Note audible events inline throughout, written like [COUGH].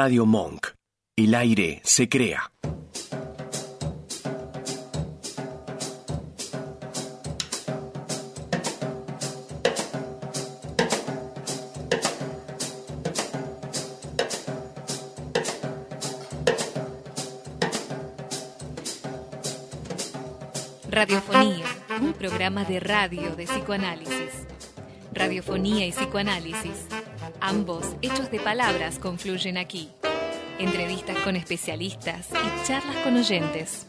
Radio Monk. El aire se crea. Radiofonía, un programa de radio de psicoanálisis. Radiofonía y psicoanálisis, ambos hechos de palabras confluyen aquí. Entrevistas con especialistas y charlas con oyentes.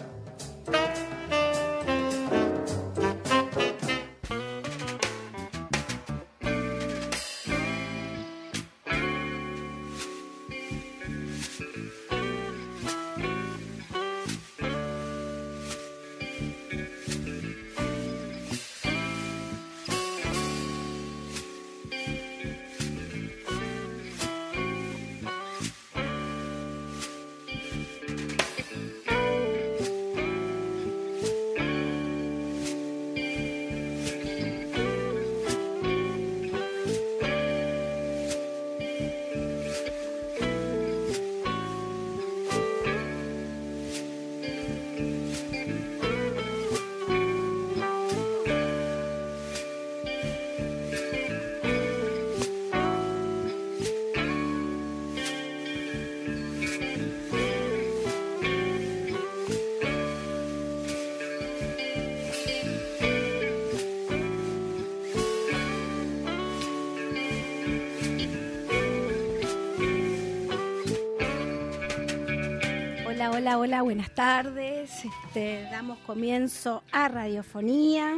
Hola, hola, hola, buenas tardes. Este, damos comienzo a Radiofonía,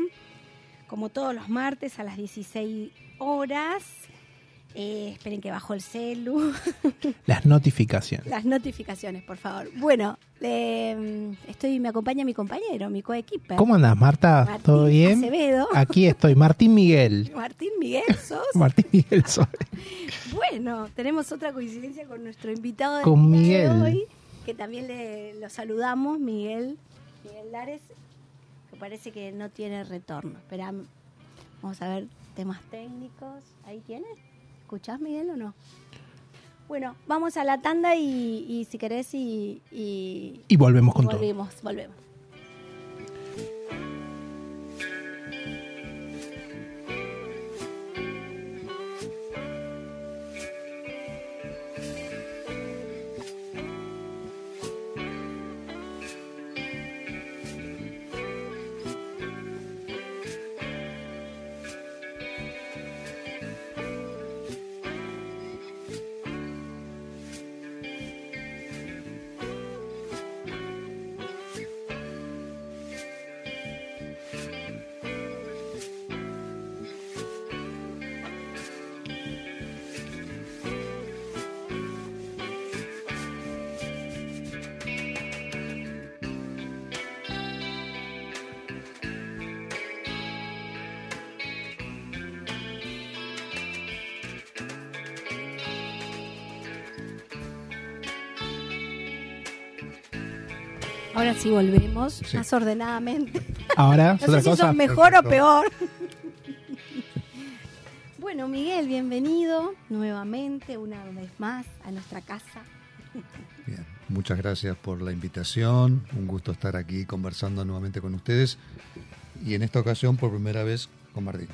como todos los martes a las 16 horas. Eh, esperen que bajó el celu. [LAUGHS] Las notificaciones. Las notificaciones, por favor. Bueno, eh, estoy, me acompaña mi compañero, mi coequiper. ¿Cómo andas, Marta? Martín ¿Todo bien? Acevedo. Aquí estoy, Martín Miguel. [LAUGHS] Martín Miguel, sos. Martín Miguel soy. [LAUGHS] Bueno, tenemos otra coincidencia con nuestro invitado del Con día de Miguel. hoy, que también le, lo saludamos, Miguel, Miguel Lares, que parece que no tiene retorno. Espera, vamos a ver temas técnicos. ¿Ahí tienes? ¿Escuchás, Miguel, o no? Bueno, vamos a la tanda y, y si querés y, y Y volvemos con todo. volvemos, volvemos. Ahora sí volvemos, Sí. más ordenadamente. Ahora, es [LAUGHS] No otra sé si cosa. son mejor o peor. [LAUGHS] bueno, Miguel, bienvenido nuevamente, una vez más, a nuestra casa. Bien, muchas gracias por la invitación. Un gusto estar aquí conversando nuevamente con ustedes. Y en esta ocasión, por primera vez, con Martín.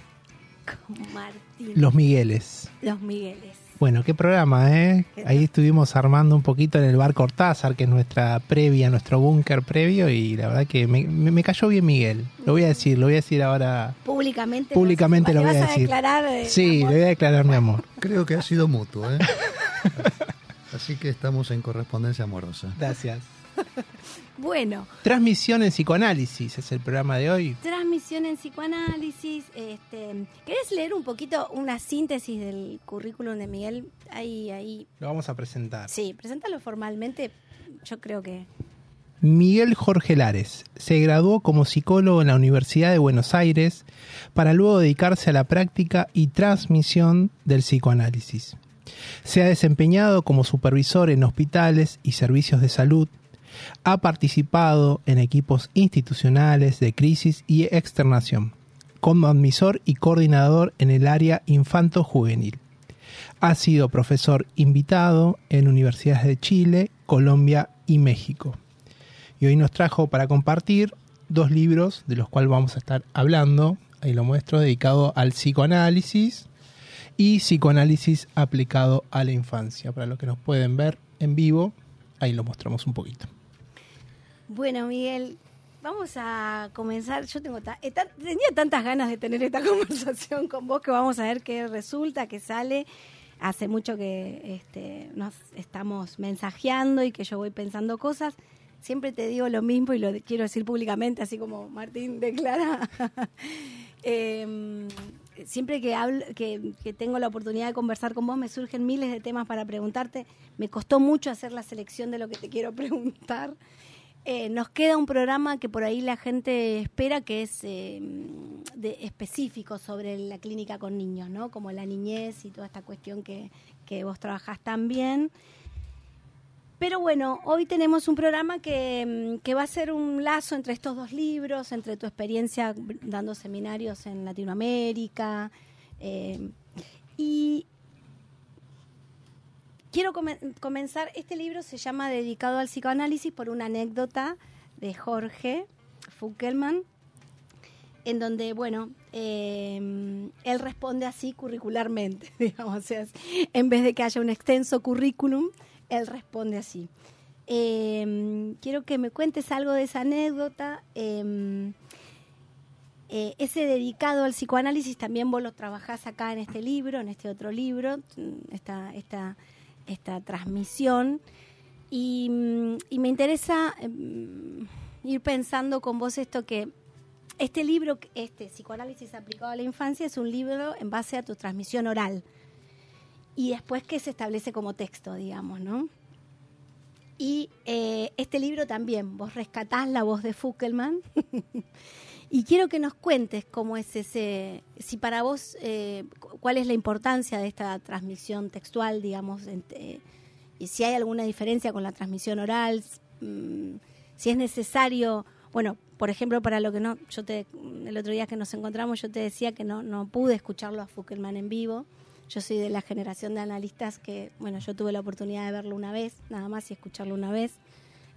Con Martín. Los Migueles. Los Migueles. Bueno, qué programa, ¿eh? ¿Qué Ahí estuvimos armando un poquito en el bar Cortázar, que es nuestra previa, nuestro búnker previo, y la verdad que me, me- me cayó bien Miguel. Lo voy a decir, lo voy a decir ahora. Públicamente. Públicamente ¿le lo voy vas a decir. declarar. eh, Sí, le voy a declarar mi amor. [LAUGHS] Creo que ha sido mutuo, ¿eh? [LAUGHS] Así que estamos en correspondencia amorosa. Gracias. [LAUGHS] Bueno, Transmisión en psicoanálisis es el programa de hoy. transmisión en psicoanálisis. Este, ¿Querés leer un poquito una síntesis del currículum de Miguel? Ahí, ahí. Lo vamos a presentar. Sí, preséntalo formalmente. Yo creo que. Miguel Jorge Lares se graduó como psicólogo en la Universidad de Buenos Aires para luego dedicarse a la práctica y transmisión del psicoanálisis. Se ha desempeñado como supervisor en hospitales y servicios de salud. Ha participado en equipos institucionales de crisis y externación, como admisor y coordinador en el área infanto-juvenil. Ha sido profesor invitado en universidades de Chile, Colombia y México. Y hoy nos trajo para compartir dos libros de los cuales vamos a estar hablando. Ahí lo muestro, dedicado al psicoanálisis y psicoanálisis aplicado a la infancia. Para los que nos pueden ver en vivo, ahí lo mostramos un poquito. Bueno, Miguel, vamos a comenzar. Yo tengo eh, tenía tantas ganas de tener esta [LAUGHS] conversación con vos que vamos a ver qué resulta, qué sale. Hace mucho que este, nos estamos mensajeando y que yo voy pensando cosas. Siempre te digo lo mismo y lo quiero decir públicamente, así como Martín declara. [LAUGHS] Em, siempre que, que, tengo la oportunidad de conversar con vos, me surgen miles de temas para preguntarte. Me costó mucho hacer la selección de lo que te quiero [LAUGHS] preguntar. Eh, nos queda un programa que por ahí la gente espera que es eh, de, específico sobre la clínica con niños, ¿no? Como la niñez y toda esta cuestión que, que vos trabajás tan bien. Pero bueno, hoy tenemos un programa que, que, va a ser un lazo entre estos dos libros, entre tu experiencia dando seminarios en Latinoamérica. Eh, y, quiero comenzar, este libro se llama Dedicado al psicoanálisis por una anécdota de Jorge Fuckelman, en donde, bueno, em, él responde así curricularmente, [LAUGHS] digamos, o en vez de que haya un extenso currículum, él responde así. Em, quiero que me cuentes algo de esa anécdota. Eh, ese dedicado al psicoanálisis también vos lo trabajás acá en este libro, en este otro libro, esta, esta esta transmisión. Y, mm, me interesa em, ir pensando con vos esto que este libro, este Psicoanálisis aplicado a la infancia, es un libro en base a tu transmisión oral. Y después que se establece como texto, digamos, ¿no? Y eh, este libro también, vos rescatás la voz de Fuckelman [LAUGHS] Y quiero que nos cuentes cómo es ese, si para vos, eh, cuál es la importancia de esta transmisión textual, digamos, eh, y si hay alguna diferencia con la transmisión oral, mm, si es necesario, bueno, por ejemplo, para lo que no, yo te, el otro día que nos encontramos, yo te decía que no, no pude escucharlo a Fuckelman en vivo. Yo soy de la generación de analistas que, bueno, yo tuve la oportunidad de verlo una vez, nada más, y escucharlo una vez.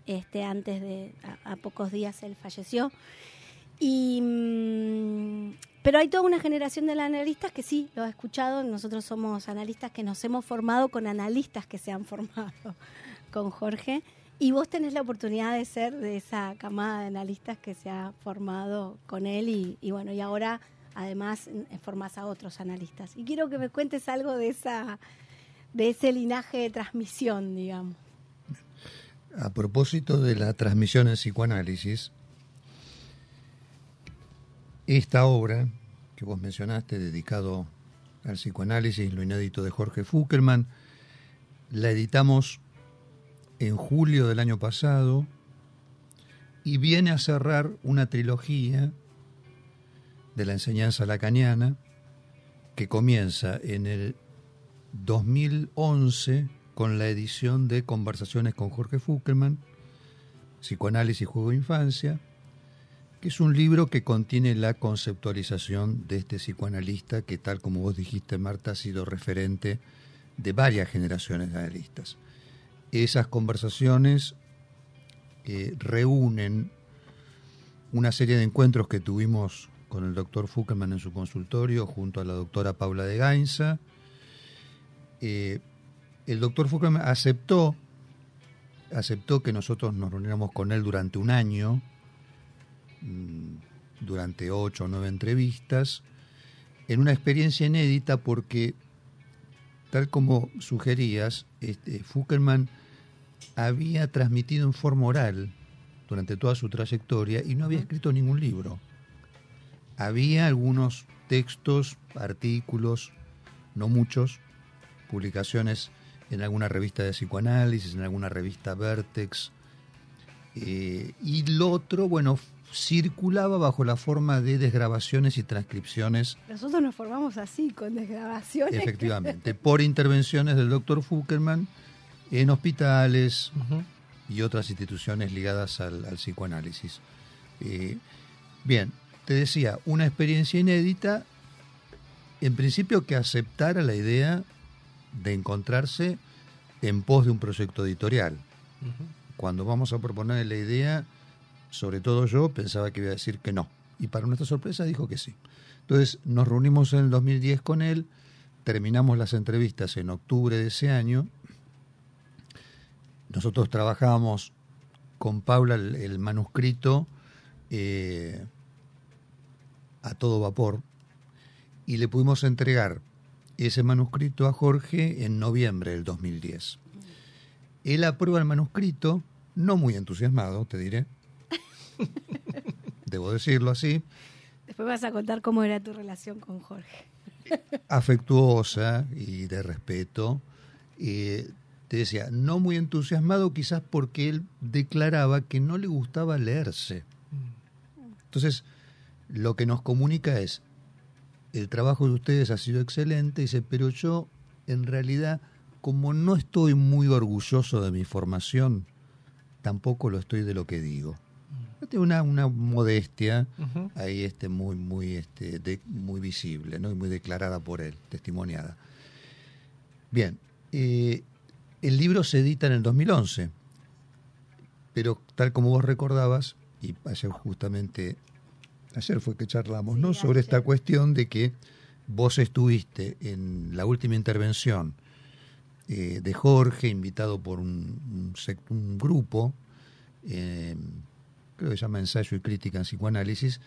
Este, antes de, a pocos días él falleció. Y, mm, pero hay toda una generación de analistas que sí, lo he escuchado. Nosotros somos analistas que nos hemos formado con analistas que se han [LAUGHS] formado con Jorge. Y vos tenés la oportunidad de ser de esa camada de analistas que se ha formado con él y, bueno, y ahora además formás a otros analistas. Y quiero que me cuentes algo de esa de ese linaje de transmisión, digamos. A propósito de la transmisión en psicoanálisis, esta obra que vos mencionaste, dedicado al psicoanálisis, lo inédito de Jorge Fuckelman, la editamos en julio del año pasado y viene a cerrar una trilogía de la enseñanza lacaniana que comienza en el 2011 con la edición de Conversaciones con Jorge Fuckelman, Psicoanálisis, Juego de Infancia, que es un libro que contiene la conceptualización de este psicoanalista que, tal como vos dijiste, Marta, ha sido referente de varias generaciones de analistas. Esas conversaciones eh, reúnen una serie de encuentros que tuvimos con el doctor Fuckelman en su consultorio junto a la doctora Paula de Gainza. Eh, el doctor Fuckelman aceptó, aceptó que nosotros nos reuniéramos con él durante un año durante ocho o nueve entrevistas, en una experiencia inédita porque, tal como sugerías, este, Fuckerman había transmitido en forma oral durante toda su trayectoria y no había escrito ningún libro. Había algunos textos, artículos, no muchos, publicaciones en alguna revista de psicoanálisis, en alguna revista Vertex. Eh, y lo otro, bueno, circulaba bajo la forma de desgrabaciones y transcripciones. Nosotros nos formamos así, con desgrabaciones. Efectivamente, por intervenciones del doctor Fuckerman en hospitales y otras instituciones ligadas al, psicoanálisis. Eh, bien, te decía, una experiencia inédita, en principio que aceptara la idea de encontrarse en pos de un proyecto editorial. Cuando vamos a proponer la idea, sobre todo yo pensaba que iba a decir que no. Y para nuestra sorpresa dijo que sí. Entonces nos reunimos en el 2010 con él, terminamos las entrevistas en octubre de ese año. Nosotros trabajábamos con Paula el, manuscrito eh, a todo vapor y le pudimos entregar ese manuscrito a Jorge en noviembre del 2010. Él aprueba el manuscrito, no muy entusiasmado, te diré. [LAUGHS] Debo decirlo así. Después vas a contar cómo era tu relación con Jorge. Afectuosa y de respeto. Eh, te decía, no muy entusiasmado quizás porque él declaraba que no le gustaba leerse. Entonces, lo que nos comunica es, el trabajo de ustedes ha sido excelente, dice, pero yo en realidad, como no estoy muy orgulloso de mi formación, tampoco lo estoy de lo que digo. Tengo una, una modestia ahí este, muy, muy, este, de- muy visible, ¿no? y muy declarada por él, testimoniada. Bien, eh, el libro se edita en el 2011, pero tal como vos recordabas, y ayer justamente, ayer fue que charlamos, ¿no? Sobre esta cuestión de que vos estuviste en la última intervención eh, de Jorge, invitado por un, un grupo, eh, creo que se llama Ensayo y Crítica en Psicoanálisis,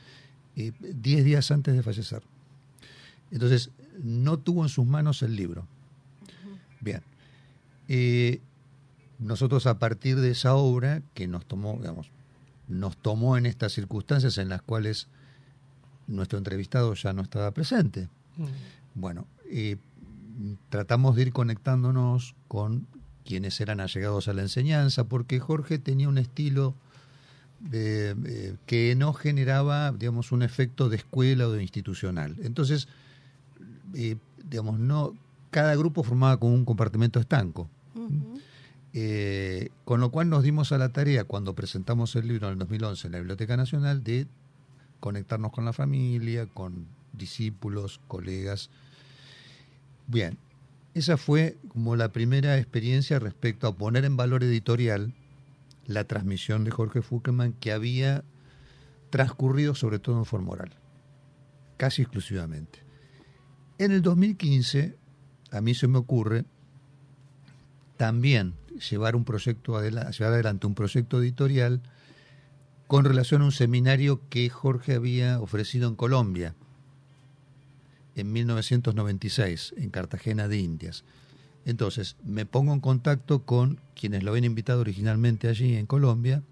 eh, diez días antes de fallecer. Entonces, no tuvo en sus manos el libro. Bien. Eh, nosotros a partir de esa obra que nos tomó, digamos, nos tomó en estas circunstancias en las cuales nuestro entrevistado ya no estaba presente. Bueno, eh, tratamos de ir conectándonos con quienes eran allegados a la enseñanza, porque Jorge tenía un estilo eh, eh, que no generaba, digamos, un efecto de escuela o de institucional. Entonces, eh, digamos, no, cada grupo formaba como un compartimento estanco. Eh, con lo cual nos dimos a la tarea, cuando presentamos el libro en el 2011 en la Biblioteca Nacional, de conectarnos con la familia, con discípulos, colegas. Bien, esa fue como la primera experiencia respecto a poner en valor editorial la transmisión de Jorge Fuckelman que había transcurrido sobre todo en forma oral, casi exclusivamente. En el 2015, a mí se me ocurre también llevar un proyecto adela- llevar adelante un proyecto editorial con relación a un seminario que Jorge había ofrecido en Colombia en 1996 en Cartagena de Indias. Entonces, me pongo en contacto con quienes lo habían invitado originalmente allí en Colombia.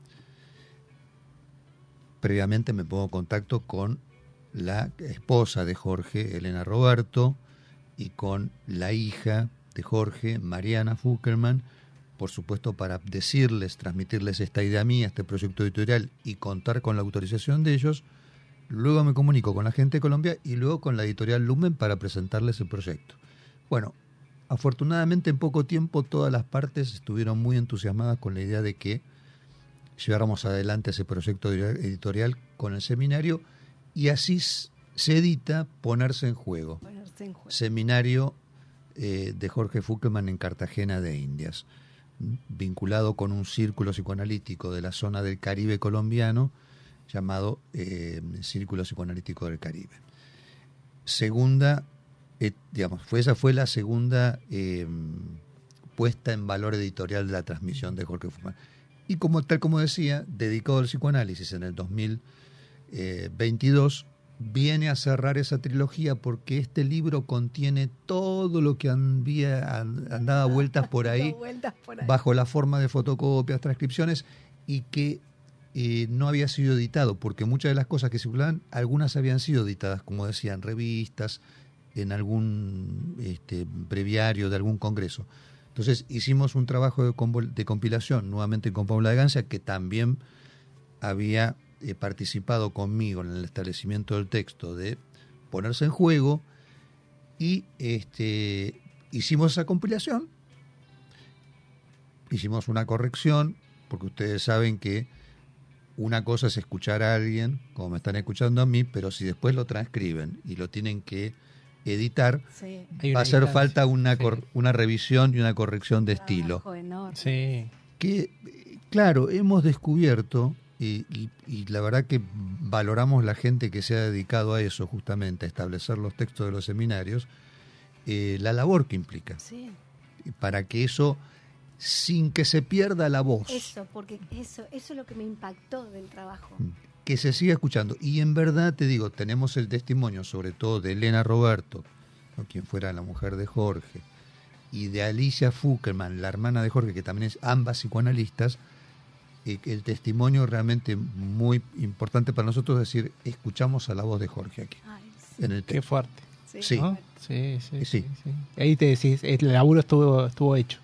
Previamente me pongo en contacto con la esposa de Jorge, Elena Roberto, y con la hija de Jorge, Mariana Fuckerman, por supuesto para decirles, transmitirles esta idea mía, este proyecto editorial y contar con la autorización de ellos. Luego me comunico con la gente de Colombia y luego con la editorial Lumen para presentarles el proyecto. Bueno, afortunadamente en poco tiempo todas las partes estuvieron muy entusiasmadas con la idea de que lleváramos adelante ese proyecto editorial con el seminario y así se edita Ponerse en Juego Ponerse en juego. seminario eh, de Jorge Fuckelman en Cartagena de Indias, vinculado con un círculo psicoanalítico de la zona del Caribe colombiano llamado eh, Círculo Psicoanalítico del Caribe. Segunda, eh, digamos, fue, esa fue la segunda eh, puesta en valor editorial de la transmisión de Jorge Fuckelman. Y como tal como decía, dedicado al psicoanálisis en el 2022, viene a cerrar esa trilogía porque este libro contiene todo lo que había andado vueltas por [LAUGHS] ahí Dando vueltas por ahí. bajo la forma de fotocopias, transcripciones y que eh, no había sido editado, porque muchas de las cosas que circulaban, algunas habían sido editadas, como decía, en revistas, en algún este, breviario de algún congreso. Entonces hicimos un trabajo de, compilación nuevamente con Paula de Gancia, que también había eh, participado conmigo en el establecimiento del texto de ponerse en juego y este, hicimos esa compilación, hicimos una corrección, porque ustedes saben que una cosa es escuchar a alguien, como me están escuchando a mí, pero si después lo transcriben y lo tienen que editar, Sí. Va a hacer falta una, Sí. cor- una revisión y una corrección de estilo. Trabajo enorme. Sí. que, claro, hemos descubierto, y, y- y la verdad que valoramos la gente que se ha dedicado a eso, justamente, a establecer los textos de los seminarios, eh, la labor que implica, Sí. para que eso, sin que se pierda la voz, Eso, porque eso, eso es lo que me impactó del trabajo. Que se siga escuchando. Y en verdad te digo, tenemos el testimonio sobre todo de Elena Roberto, ¿no? quien fuera la mujer de Jorge, y de Alicia Fuckerman, la hermana de Jorge, que también es ambas psicoanalistas, eh, el testimonio realmente muy importante para nosotros es decir, escuchamos a la voz de Jorge aquí, Ay, sí. en el Qué fuerte. Sí. ¿no? Sí, sí, Sí. sí, sí. Ahí te decís, el laburo estuvo, estuvo hecho.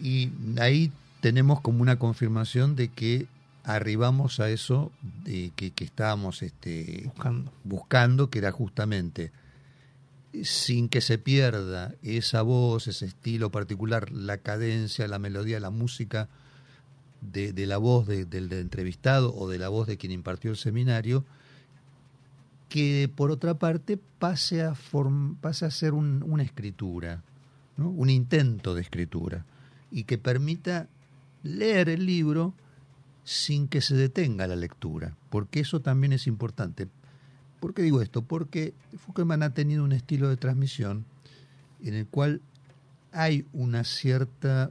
Y ahí tenemos como una confirmación de que arribamos a eso de que, que estábamos este, Buscando. buscando, que era justamente, sin que se pierda esa voz, ese estilo particular, la cadencia, la melodía, la música de, de la voz de- del del entrevistado o de la voz de quien impartió el seminario, que por otra parte pase a, form- pase a ser un- una escritura, ¿no? un intento de escritura, y que permita leer el libro sin que se detenga la lectura, porque eso también es importante. ¿Por qué digo esto? Porque Foucault ha tenido un estilo de transmisión en el cual hay una cierta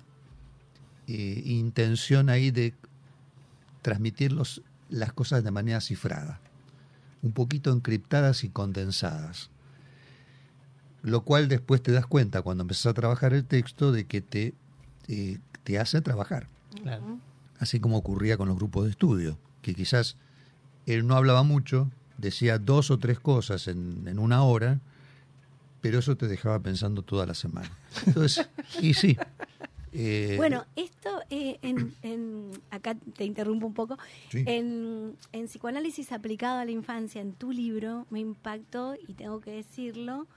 eh, intención ahí de transmitir los- las cosas de manera cifrada, un poquito encriptadas y condensadas. Lo cual después te das cuenta cuando empezás a trabajar el texto de que te, eh, te hace trabajar Claro. Así como ocurría con los grupos de estudio, que quizás él no hablaba mucho, decía dos o tres cosas en, en una hora, pero eso te dejaba pensando toda la semana. Entonces, [LAUGHS] y sí. eh, Bueno, esto, eh, en, en- acá te interrumpo un poco, sí, en, en psicoanálisis aplicado a la infancia, en tu libro, me impactó y tengo que decirlo.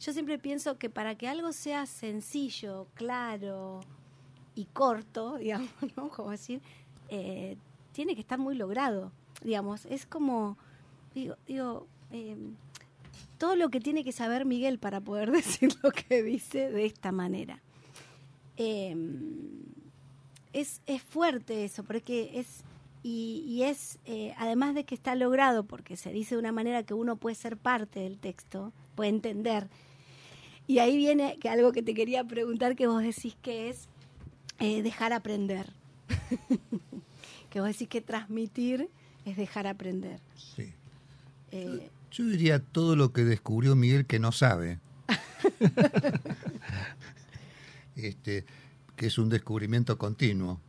Yo siempre pienso que para que algo sea sencillo, claro y corto, [LAUGHS] digamos, ¿no? Como decir, eh, tiene que estar muy logrado, digamos. Es como, digo, digo eh, todo lo que tiene que saber Miguel para poder [LAUGHS] decir lo que dice de esta manera. Eh, es, es fuerte eso, porque es, y, y es, eh, además de que está logrado, porque se dice de una manera que uno puede ser parte del texto, puede entender. Y ahí viene que algo que te quería preguntar, que vos decís que es eh, dejar aprender. [LAUGHS] que vos decís que transmitir es dejar aprender. sí. Eh, Yo diría todo lo que descubrió Miguel que no sabe. [LAUGHS] este, que es un descubrimiento continuo.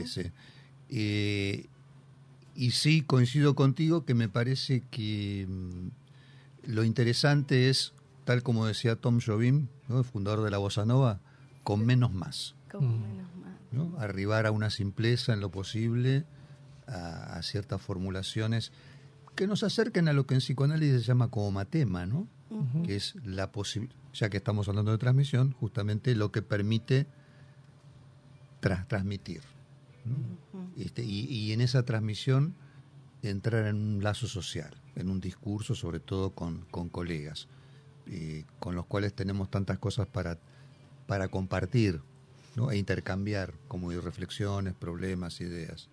ese. Eh, y sí, coincido contigo que me parece que mm, lo interesante es, tal como decía Tom Jobim, ¿no? el fundador de la Bossa Nova, con menos más. Como Mm. menos mal. ¿no? Arribar a una simpleza en lo posible, a, a ciertas formulaciones que nos acerquen a lo que en psicoanálisis se llama como matema, ¿no? Que es la posibilidad, ya que estamos hablando de transmisión, justamente lo que permite tra- transmitir. Este, y, y en esa transmisión entrar en un lazo social, en un discurso, sobre todo con, con colegas, eh, con los cuales tenemos tantas cosas para, para compartir ¿no? e intercambiar, como reflexiones, problemas, ideas.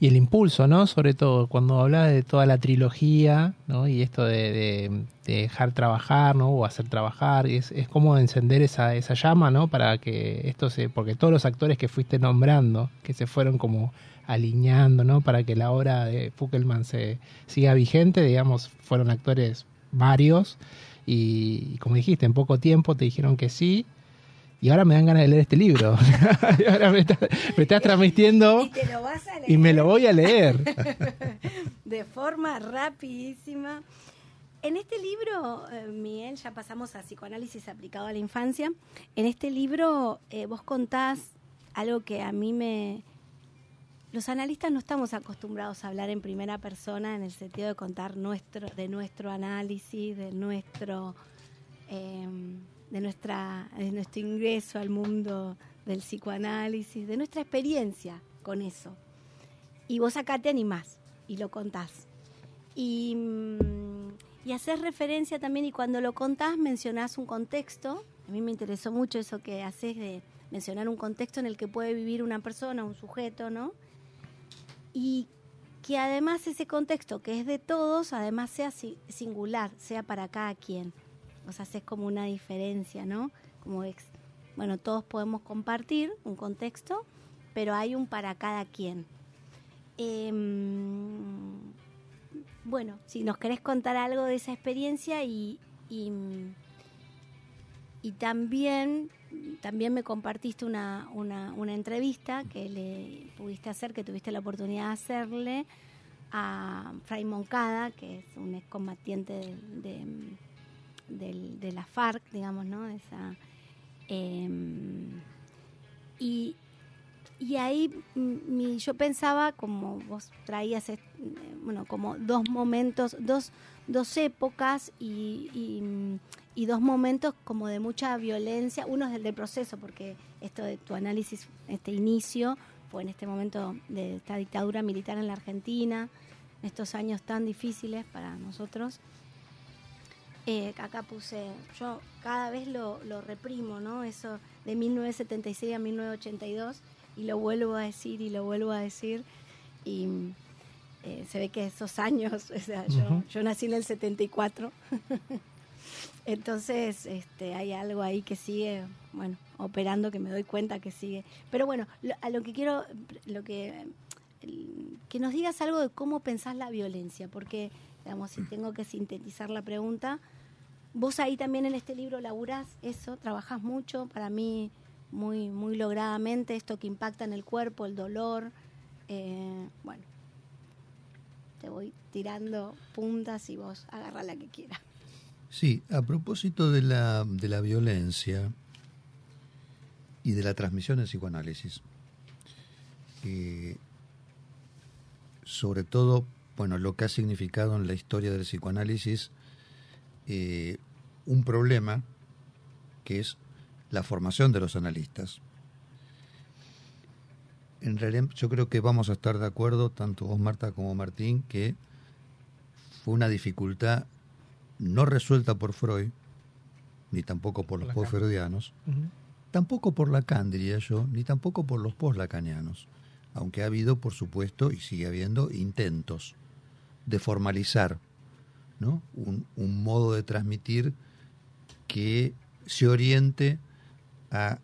Y el impulso, ¿no? Sobre todo cuando habla de toda la trilogía, ¿no? Y esto de, de- de dejar trabajar, ¿no? O hacer trabajar, y es, es como encender esa, esa llama, ¿no? Para que esto se... Porque todos los actores que fuiste nombrando, que se fueron como alineando, ¿no? Para que la obra de Fuckelman se siga vigente, digamos, fueron actores varios y, como dijiste, en poco tiempo te dijeron que sí. Y ahora me dan ganas de leer este libro. [LAUGHS] Y ahora me, estás- me estás transmitiendo Y te lo vas a leer. y me lo voy a leer. [LAUGHS] de forma rapidísima. En este libro, eh, Miguel, ya pasamos a psicoanálisis aplicado a la infancia. En este libro eh, vos contás algo que a mí me... Los analistas no estamos acostumbrados a hablar en primera persona en el sentido de contar nuestro, de nuestro análisis, de nuestro, eh, de nuestra, de nuestro ingreso al mundo del psicoanálisis, de nuestra experiencia con eso. Y vos acá te animás y lo contás. Y, mm, y haces referencia también y cuando lo contás mencionás un contexto. A mí me interesó mucho eso que haces de mencionar un contexto en el que puede vivir una persona, un sujeto, ¿no? Y que además ese contexto que es de todos, además sea singular, sea para cada quien. O sea, es como una diferencia, ¿no? Como bueno, todos podemos compartir un contexto, pero hay un para cada quien. Em, bueno, si nos querés contar algo de esa experiencia y, y, también, también me compartiste una, una, una, entrevista que le pudiste hacer, que tuviste la oportunidad de hacerle a Fray Moncada, que es un excombatiente de, de, de, la FARC, digamos, ¿no? Esa, em, y, y ahí mi, yo pensaba, como vos traías, eh, bueno, como dos momentos, dos, dos épocas y, y, dos momentos como de mucha violencia. Uno es el del proceso, porque esto de tu análisis, este inicio, fue en este momento de esta dictadura militar en la Argentina, en estos años tan difíciles para nosotros. Eh, acá puse, yo cada vez lo, lo reprimo, ¿no? Eso de 1976 a 1982 y lo vuelvo a decir y lo vuelvo a decir y eh, se ve que esos años, [LAUGHS] o sea, yo, yo nací en el 74, [LAUGHS] entonces este, hay algo ahí que sigue, bueno, operando que me doy cuenta que sigue. Pero bueno, a lo que quiero, lo que, que nos digas algo de cómo pensás la violencia, porque, digamos, si tengo que sintetizar la pregunta, vos ahí también en este libro laburás eso, trabajás mucho, para mí muy, muy logradamente, esto que impacta en el cuerpo, el dolor. Eh, bueno, te voy tirando puntas y vos agarra la que quieras. Sí, a propósito de la, de la violencia y de la transmisión del psicoanálisis, eh, sobre todo, bueno, lo que ha significado en la historia del psicoanálisis eh, un problema que es la formación de los analistas. En realidad yo creo que vamos a estar de acuerdo, tanto vos Marta como Martín, que fue una dificultad no resuelta por Freud, ni tampoco por los post-freudianos, tampoco por Lacan, diría yo, ni tampoco por los post-lacanianos, aunque ha habido, por supuesto, y sigue habiendo, intentos de formalizar ¿no? un, un modo de transmitir que se oriente a,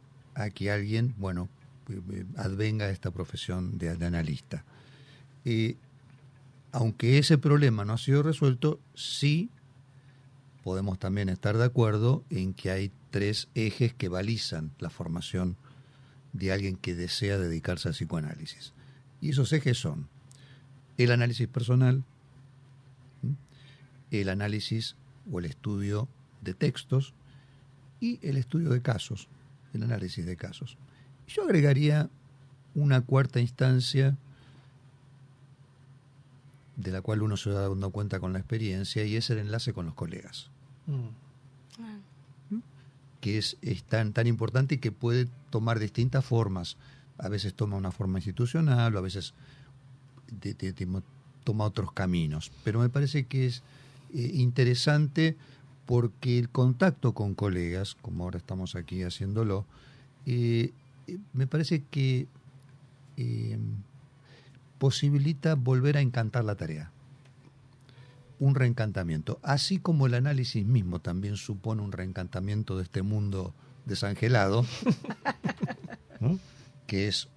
que alguien, bueno, advenga a esta profesión de, analista. aunque ese problema no ha sido resuelto, sí podemos también estar de acuerdo en que hay tres ejes que balizan la formación de alguien que desea dedicarse al psicoanálisis. Y esos ejes son el análisis personal, el análisis o el estudio de textos y el estudio de casos el análisis de casos. Yo agregaría una cuarta instancia de la cual uno se da dando cuenta con la experiencia y es el enlace con los colegas. Mm. ¿Mm? Que es, tan, tan importante y que puede tomar distintas formas. A veces toma una forma institucional o a veces toma otros caminos. Pero me parece que es eh, interesante porque el contacto con colegas, como ahora estamos aquí haciéndolo, eh, eh, me parece que eh, posibilita volver a encantar la tarea. Un reencantamiento. Así como el análisis mismo también supone un reencantamiento de este mundo desangelado, [LAUGHS] que es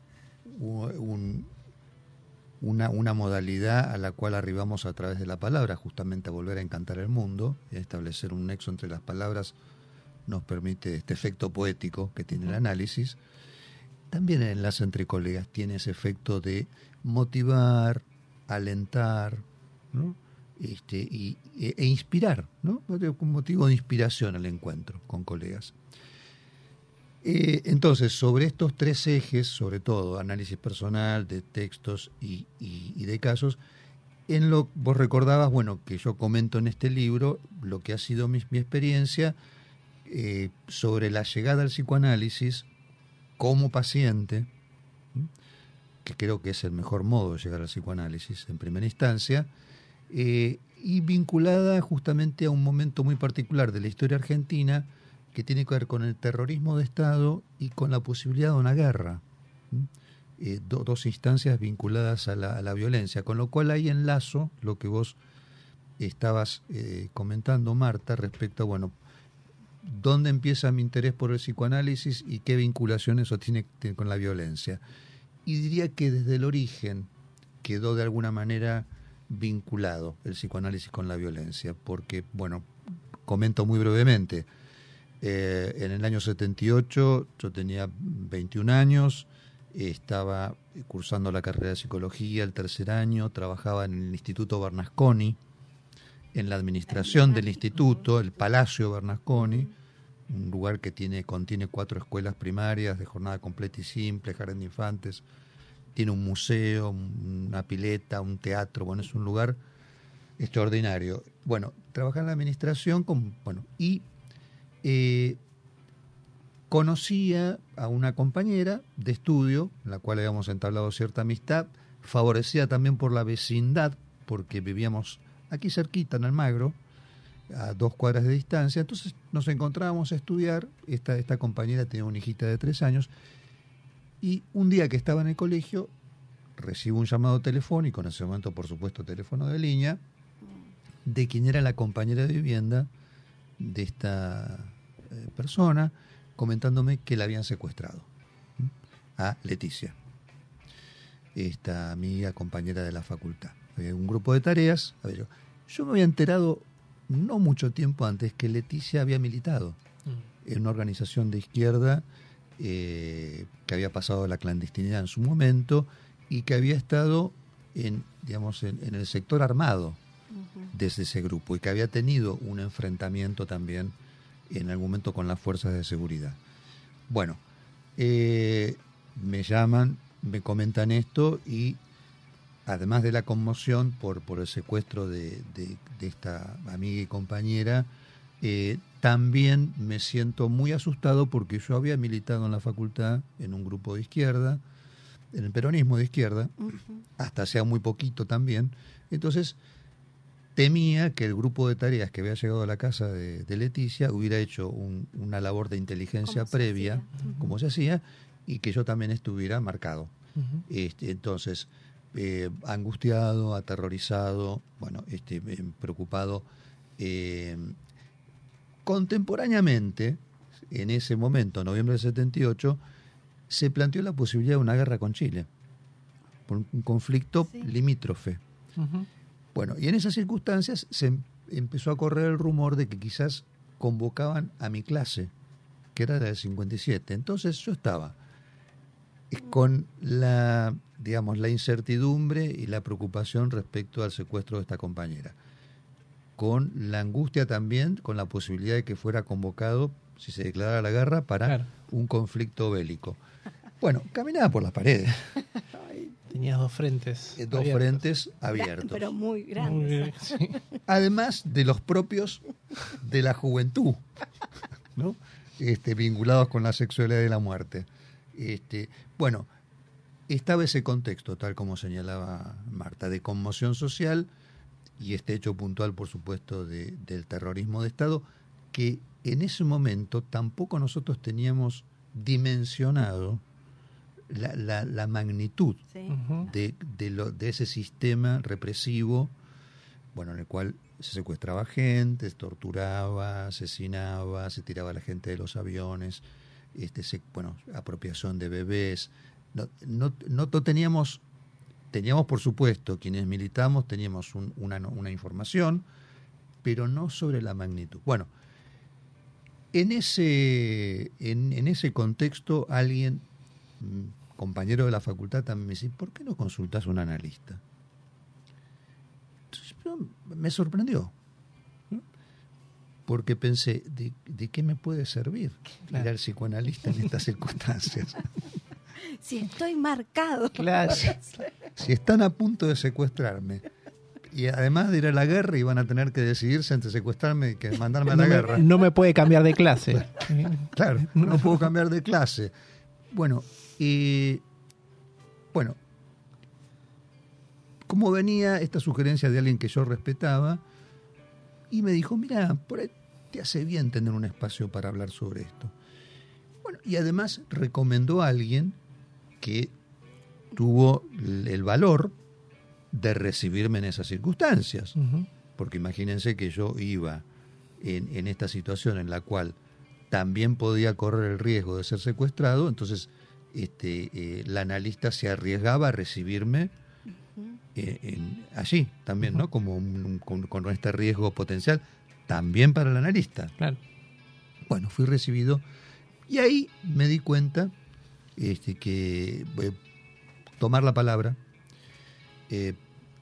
un, una, una, modalidad a la cual arribamos a través de la palabra, justamente a volver a encantar el mundo, establecer un nexo entre las palabras nos permite este efecto poético que tiene el análisis. También el enlace entre colegas tiene ese efecto de motivar, alentar, este, y, e, e, inspirar, ¿no? Un motivo de inspiración al encuentro con colegas. Eh, entonces, sobre estos tres ejes, sobre todo análisis personal, de textos y, de casos, en lo vos recordabas, bueno, que yo comento en este libro lo que ha sido mi, experiencia eh, sobre la llegada al psicoanálisis como paciente, que creo que es el mejor modo de llegar al psicoanálisis en primera instancia, eh, y vinculada justamente a un momento muy particular de la historia argentina que tiene que ver con el terrorismo de Estado y con la posibilidad de una guerra. Eh, do- dos instancias vinculadas a la, a la violencia, con lo cual ahí enlazo lo que vos estabas eh, comentando, Marta, respecto a, bueno, dónde empieza mi interés por el psicoanálisis y qué vinculación eso tiene, tiene con la violencia. Y diría que desde el origen quedó de alguna manera vinculado el psicoanálisis con la violencia, porque, bueno, comento muy brevemente, eh, en el año 78 yo tenía 21 años, estaba cursando la carrera de psicología el tercer año, trabajaba en el Instituto Bernasconi, en la administración del instituto, el Palacio Bernasconi, un lugar que tiene, contiene cuatro escuelas primarias de jornada completa y simple, jardín de infantes, tiene un museo, un- una pileta, un teatro, bueno, es un lugar extraordinario. Bueno, trabajaba en la administración con, bueno, y eh, conocía a una compañera de estudio, la cual habíamos entablado cierta amistad, favorecida también por la vecindad, porque vivíamos aquí cerquita, en Almagro, a dos cuadras de distancia. Entonces nos encontrábamos a estudiar. Esta, esta compañera tenía una hijita de tres años. Y un día que estaba en el colegio, recibo un llamado telefónico, en ese momento, por supuesto, teléfono de línea, de quien era la compañera de vivienda de esta persona, comentándome que la habían secuestrado a Leticia, esta amiga compañera de la facultad. Había un grupo de tareas. a ver, yo, yo me había enterado no mucho tiempo antes que Leticia había militado en una organización de izquierda eh, que había pasado a la clandestinidad en su momento y que había estado en, digamos, en, en el sector armado desde ese grupo y que había tenido un enfrentamiento también en algún momento con las fuerzas de seguridad. Bueno, eh, me llaman, me comentan esto y además de la conmoción por, por el secuestro de, de- de esta amiga y compañera, eh, también me siento muy asustado porque yo había militado en la facultad en un grupo de izquierda, en el peronismo de izquierda, hasta hacía muy poquito también. Entonces, temía que el grupo de tareas que había llegado a la casa de, de Leticia hubiera hecho un- una labor de inteligencia se previa, como se hacía, y que yo también estuviera marcado. Este, entonces, eh, angustiado, aterrorizado, bueno, este, eh, preocupado. eh, contemporáneamente, en ese momento, noviembre del 78, se planteó la posibilidad de una guerra con Chile, por un conflicto Sí. limítrofe. Bueno, y en esas circunstancias se em- empezó a correr el rumor de que quizás convocaban a mi clase, que era la del 57. Entonces yo estaba eh, con la, digamos, la incertidumbre y la preocupación respecto al secuestro de esta compañera. Con la angustia también, con la posibilidad de que fuera convocado, si se declarara la guerra, para Claro. un conflicto bélico. Bueno, caminaba por las paredes, [LAUGHS] Tenías dos frentes. eh, dos abiertos. frentes abiertos. Pero muy Muy grande. bien, sí. además de los propios de la juventud, ¿no? Este, vinculados con la sexualidad y la muerte. Este, bueno, estaba ese contexto, tal como señalaba Marta, de conmoción social y este hecho puntual, por supuesto, de- del terrorismo de Estado, que en ese momento tampoco nosotros teníamos dimensionado la, la- la magnitud Sí. De, de lo- de ese sistema represivo, bueno, en el cual se secuestraba gente, se torturaba, asesinaba, se tiraba a la gente de los aviones, este, se- bueno, apropiación de bebés. No, no, no teníamos, teníamos por supuesto, quienes militamos teníamos un- una, una información, pero no sobre la magnitud. Bueno, en ese, en, en ese contexto alguien compañero de la facultad también me dice, ¿por qué no consultas a un analista? Entonces, yo- me sorprendió, ¿no? porque pensé, ¿de, de qué me puede servir Claro. ir al psicoanalista en estas circunstancias? [LAUGHS] [LAUGHS] Si estoy marcado. Claro. [LAUGHS] si están a punto de secuestrarme, y además de ir a la guerra, iban a tener que decidirse entre secuestrarme y que mandarme a la no, me, guerra. no me puede cambiar de clase. Claro, no puedo cambiar de clase. Bueno, y bueno, como venía esta sugerencia de alguien que yo respetaba, y me dijo, mira, por ahí te hace bien tener un espacio para hablar sobre esto. Bueno, y además recomendó a alguien que tuvo el valor de recibirme en esas circunstancias. Porque imagínense que yo iba en, en esta situación en la cual también podía correr el riesgo de ser secuestrado, entonces este, eh, la analista se arriesgaba a recibirme eh, en- allí también, ¿no? Como un- un- con, con este riesgo potencial, también para el analista. Claro. Bueno, fui recibido y ahí me di cuenta este, que eh, tomar la palabra, eh,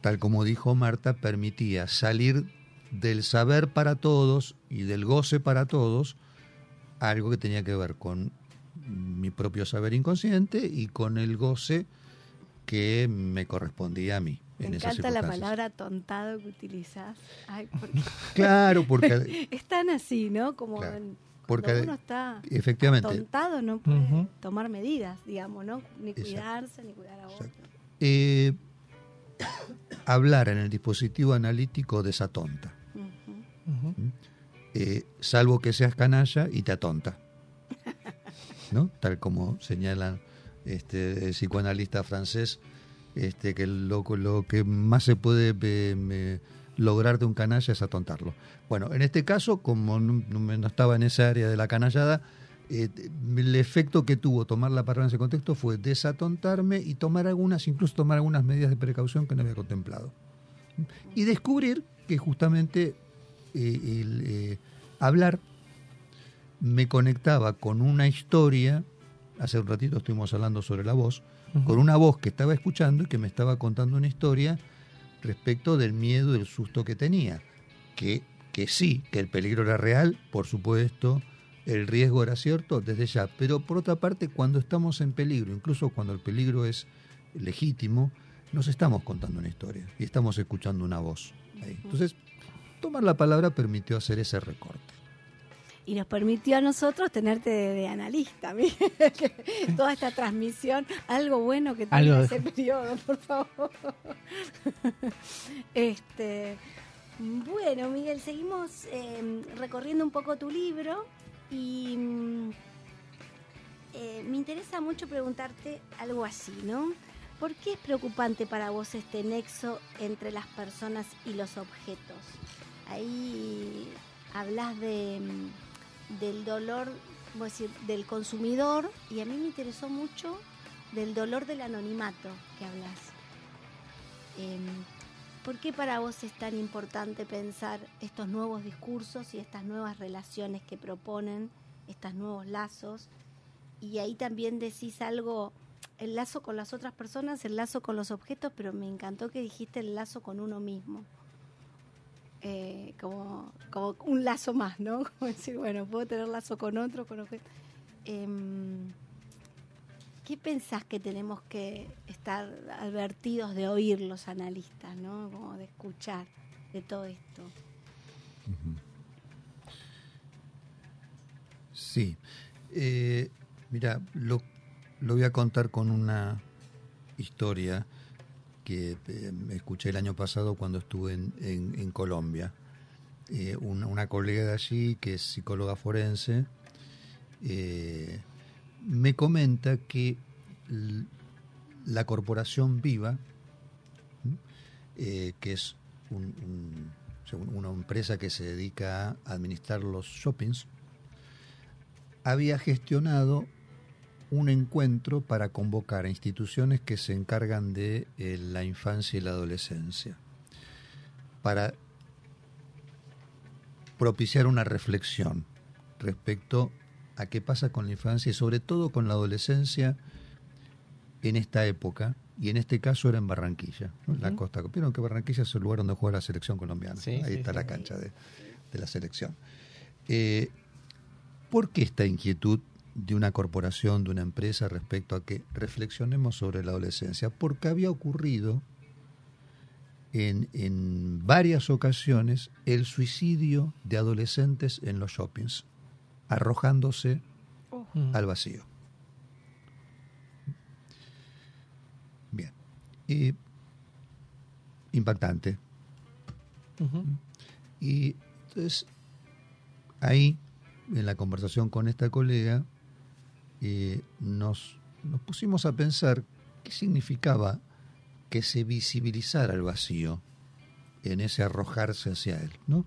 tal como dijo Marta, permitía salir del saber para todos y del goce para todos, algo que tenía que ver con mi propio saber inconsciente y con el goce que me correspondía a mí. Me en esas encanta la palabra tontado que utilizás. Ay, porque [LAUGHS] Claro, porque [LAUGHS] es tan así, ¿no? Como Claro. en- Porque uno está efectivamente tontado no puede tomar medidas, digamos, ¿no? Ni Exacto. cuidarse, ni cuidar a. Exacto. Eh, [COUGHS] hablar en el dispositivo analítico desatonta, Ujú. Ujú. eh, salvo que seas canalla y te atonta. Tal como señala este, el psicoanalista francés, este, que lo, que más se puede eh, me- lograr de un canalla es atontarlo. Bueno, en este caso, como no, estaba en esa área de la canallada, eh, el efecto que tuvo tomar la palabra en ese contexto fue desatontarme y tomar algunas, incluso tomar algunas medidas de precaución que no había contemplado. Y descubrir que justamente eh, el eh, hablar me conectaba con una historia, hace un ratito estuvimos hablando sobre la voz, con una voz que estaba escuchando y que me estaba contando una historia respecto del miedo y el susto que tenía. Que, que sí, que el peligro era real, por supuesto, el riesgo era cierto desde ya, pero por otra parte, cuando estamos en peligro, incluso cuando el peligro es legítimo, nos estamos contando una historia y estamos escuchando una voz. ahí. Entonces, tomar la palabra permitió hacer ese recorte. Y nos permitió a nosotros tenerte de, de analista, [LAUGHS] Miguel, toda esta transmisión, algo bueno que de- ese periodo, por favor. [LAUGHS] Este, bueno, Miguel, seguimos eh, recorriendo un poco tu libro y mm, eh, me interesa mucho preguntarte algo así, ¿no? ¿Por qué es preocupante para vos este nexo entre las personas y los objetos? Ahí hablas de, mm, del dolor, decir, del consumidor y a mí me interesó mucho del dolor del anonimato que hablas. Em, ¿Por qué para vos es tan importante pensar estos nuevos discursos y estas nuevas relaciones que proponen, estos nuevos lazos? Y ahí también decís algo, el lazo con las otras personas, el lazo con los objetos, pero me encantó que dijiste el lazo con uno mismo. Eh, como, como un lazo más, ¿no? [LAUGHS] Como decir, bueno, puedo tener lazo con otro, con objeto. Em, ¿Qué pensás que tenemos que estar advertidos de oír los analistas, ¿no? Como de escuchar de todo esto. Sí. Eh, mira, lo, lo voy a contar con una historia que eh, escuché el año pasado cuando estuve en, Colombia. Eh, una, colega de allí, que es psicóloga forense, eh, me comenta que la corporación Viva, eh, que es una empresa que se dedica a administrar los shoppings, había gestionado un encuentro para convocar a instituciones que se encargan de eh, la infancia y la adolescencia, para propiciar una reflexión respecto a qué pasa con la infancia y sobre todo con la adolescencia en esta época, y en este caso era en Barranquilla, ¿no? la costa. Vieron que Barranquilla es el lugar donde juega la selección colombiana. Sí, Ahí sí, está sí. la cancha de, de la selección. Eh, ¿Por qué esta inquietud de una corporación, de una empresa respecto a que reflexionemos sobre la adolescencia? Porque había ocurrido en, en varias ocasiones el suicidio de adolescentes en los shoppings, arrojándose al vacío. Bien. Eh, impactante. Y entonces, ahí, en la conversación con esta colega, eh, nos, nos pusimos a pensar qué significaba que se visibilizara el vacío en ese arrojarse hacia él, ¿no?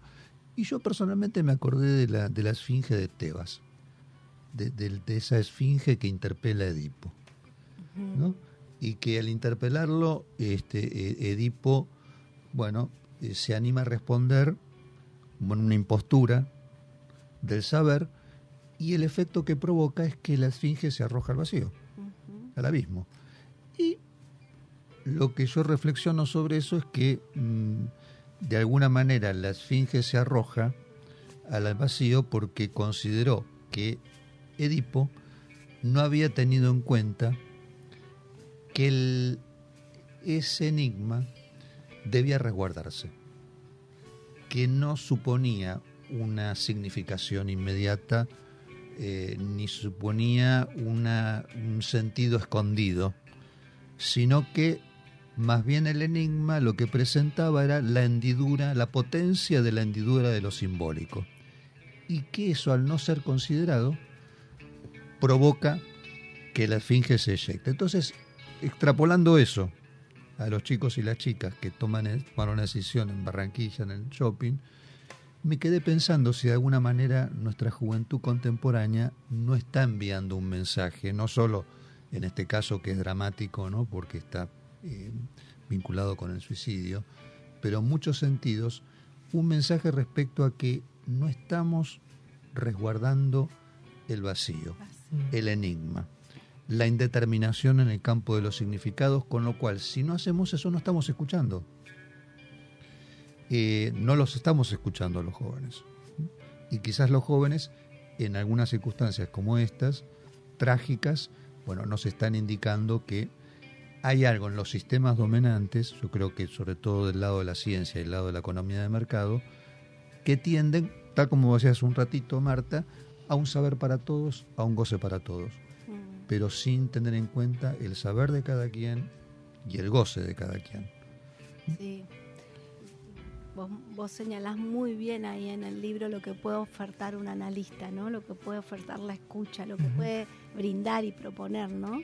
Y yo personalmente me acordé de la, de la esfinge de Tebas, de, de- de esa esfinge que interpela a Edipo, ¿no? Y que al interpelarlo, este, eh, Edipo, bueno, eh, se anima a responder con una impostura del saber y el efecto que provoca es que la esfinge se arroja al vacío, al abismo. Y lo que yo reflexiono sobre eso es que mm, de alguna manera la esfinge se arroja al vacío porque consideró que Edipo no había tenido en cuenta que el- ese enigma debía resguardarse, que no suponía una significación inmediata eh, ni suponía una- un sentido escondido, sino que más bien el enigma lo que presentaba era la hendidura, la potencia de la hendidura de lo simbólico. Y que eso, al no ser considerado, provoca que la esfinge se eyecte. Entonces, extrapolando eso a los chicos y las chicas que toman, el- tomaron una decisión en Barranquilla, en el shopping, me quedé pensando si de alguna manera nuestra juventud contemporánea no está enviando un mensaje, no solo en este caso que es dramático, ¿no? porque está eh, vinculado con el suicidio, pero en muchos sentidos un mensaje respecto a que no estamos resguardando el vacío, el enigma, la indeterminación en el campo de los significados, con lo cual si no hacemos eso no estamos escuchando. Eh, no los estamos escuchando a los jóvenes. Y quizás los jóvenes, en algunas circunstancias como estas, trágicas, bueno, nos están indicando que hay algo en los sistemas dominantes, yo creo que sobre todo del lado de la ciencia y del lado de la economía de mercado, que tienden, tal como decías un ratito, Marta, a un saber para todos, a un goce para todos, pero sin tener en cuenta el saber de cada quien y el goce de cada quien. Sí. Vos, vos señalás muy bien ahí en el libro lo que puede ofertar un analista, ¿no? Lo que puede ofertar la escucha, lo que puede brindar y proponer, ¿no?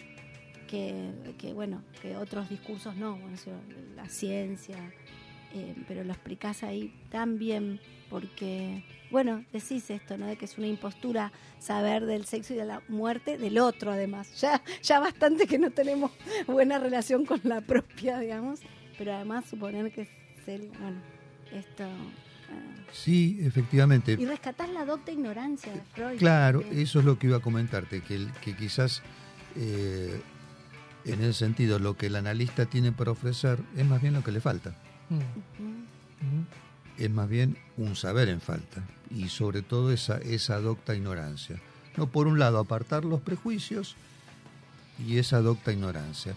Que, que, bueno, que otros discursos no, bueno, la ciencia, eh, pero lo explicás ahí tan bien porque, bueno, decís esto, ¿no? De que es una impostura saber del sexo y de la muerte del otro, además. Ya, ya bastante que no tenemos buena relación con la propia, digamos, pero además suponer que es el, bueno, esto... ah, Sí, efectivamente. y rescatás la docta ignorancia de Freud. Claro, porque- eso es lo que iba a comentarte, que, el- que quizás eh, en ese sentido lo que el analista tiene para ofrecer es más bien lo que le falta, mm. es más bien un saber en falta y sobre todo esa, esa docta ignorancia. No, por un lado, apartar los prejuicios y esa docta ignorancia.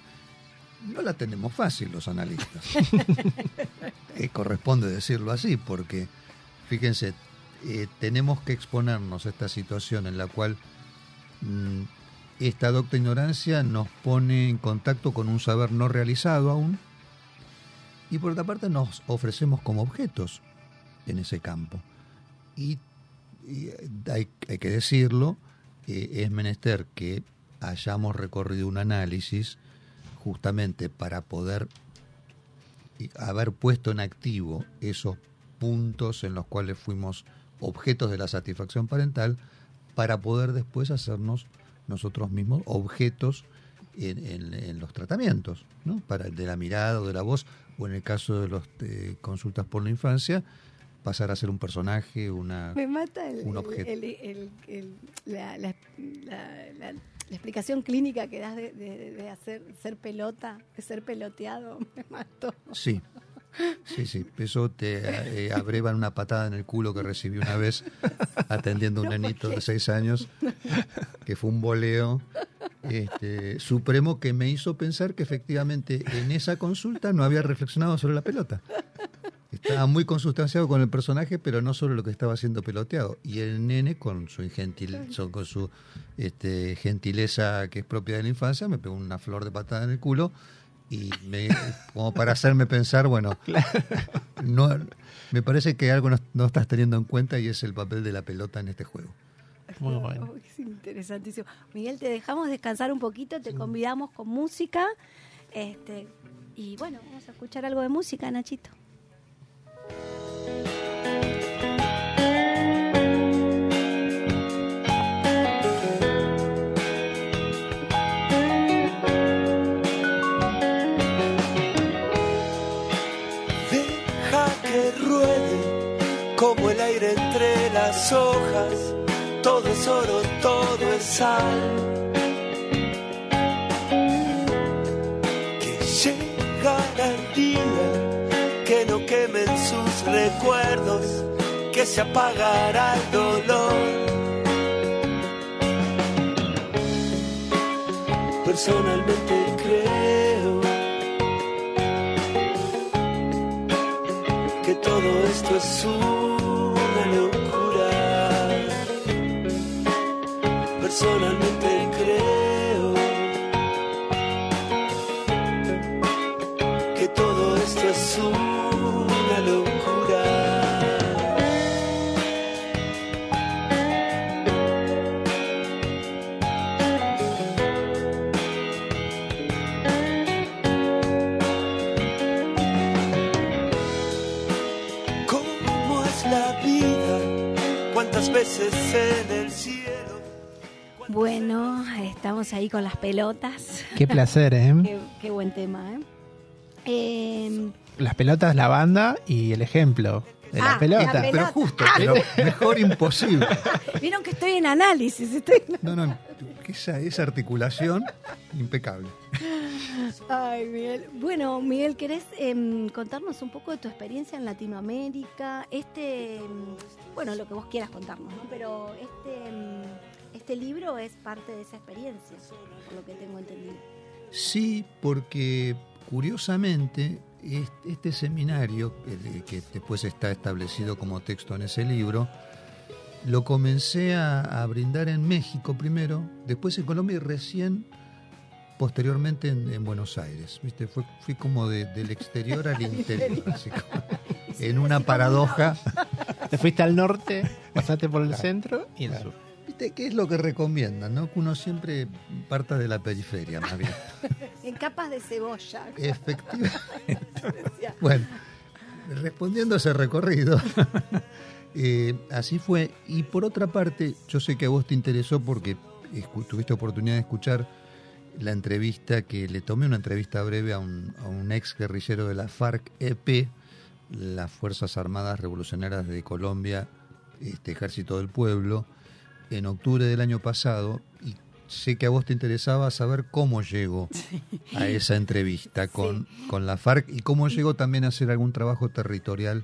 No la tenemos fácil los analistas. [LAUGHS] Eh, corresponde decirlo así, porque fíjense, eh, tenemos que exponernos a esta situación en la cual mm, esta docta ignorancia nos pone en contacto con un saber no realizado aún y por otra parte nos ofrecemos como objetos en ese campo. Y, y hay, hay que decirlo, eh, es menester que hayamos recorrido un análisis justamente para poder haber puesto en activo esos puntos en los cuales fuimos objetos de la satisfacción parental para poder después hacernos nosotros mismos objetos en, en- en los tratamientos, ¿no? Para el de la mirada o de la voz, o en el caso de las consultas por la infancia, pasar a ser un personaje, una... Me mata el, un el- objeto. el- la, la- la- la- explicación clínica que das de, de- de hacer ser pelota, de ser peloteado. [LAUGHS] Me mató. Sí, sí, sí. Eso te eh, abrevan una patada en el culo que recibí una vez atendiendo a un No, ¿por nenito de seis años, que fue un boleo este, supremo que me hizo pensar que efectivamente en esa consulta no había reflexionado sobre la pelota. Estaba muy consustanciado con el personaje, pero no sobre lo que estaba siendo peloteado. Y el nene, con su, gentil, so- con su este, gentileza que es propia de la infancia, me pegó una flor de patada en el culo y me, como para hacerme pensar, bueno, [LAUGHS] no, me parece que algo no, no estás teniendo en cuenta y es el papel de la pelota en este juego. Muy bueno. Oh, Es interesantísimo. Miguel, te dejamos descansar un poquito, te convidamos con música. Este, y bueno, vamos a escuchar algo de música, Nachito. Las hojas. Todo es oro, todo es sal. Que llegará el día que no quemen sus recuerdos, que se apagará el dolor. Personalmente creo que todo esto es una Personalmente creo que todo esto es una Bueno, estamos ahí con las pelotas. Qué placer, ¿eh? Qué, qué buen tema, ¿eh? Eh, Las pelotas, la banda y el ejemplo de Ah, la la pelota. pelota. Pero justo, pero mejor imposible. [LAUGHS] Vieron que estoy en análisis. Estoy... No, no, esa, esa articulación impecable. Ay, Miguel. Bueno, Miguel, ¿querés em, contarnos un poco de tu experiencia en Latinoamérica? Este, em, bueno, lo que vos quieras contarnos, ¿no? Pero este, em, este libro es parte de esa experiencia, por lo que tengo entendido. Sí, porque curiosamente est- este seminario, que de- que después está establecido como texto en ese libro, lo comencé a, a brindar en México primero, después en Colombia y recién posteriormente en, en Buenos Aires. ¿Viste? Fue, fui como de- del exterior al [LAUGHS] interior, así como- en una paradoja. Te fuiste al norte, pasaste por el centro y el sur. ¿Viste qué es lo que recomiendan? ¿no? Que uno siempre parta de la periferia, más bien. [LAUGHS] En capas de cebolla. Efectivamente. [LAUGHS] Bueno, respondiendo a ese recorrido, [LAUGHS] eh, así fue. Y por otra parte, yo sé que a vos te interesó porque tuviste oportunidad de escuchar la entrevista que le tomé, una entrevista breve a un, a un ex guerrillero de la FARC-EP, las Fuerzas Armadas Revolucionarias de Colombia, este Ejército del Pueblo, en octubre del año pasado. Y sé que a vos te interesaba saber cómo llego a esa entrevista con, con la FARC y cómo llegó también a hacer algún trabajo territorial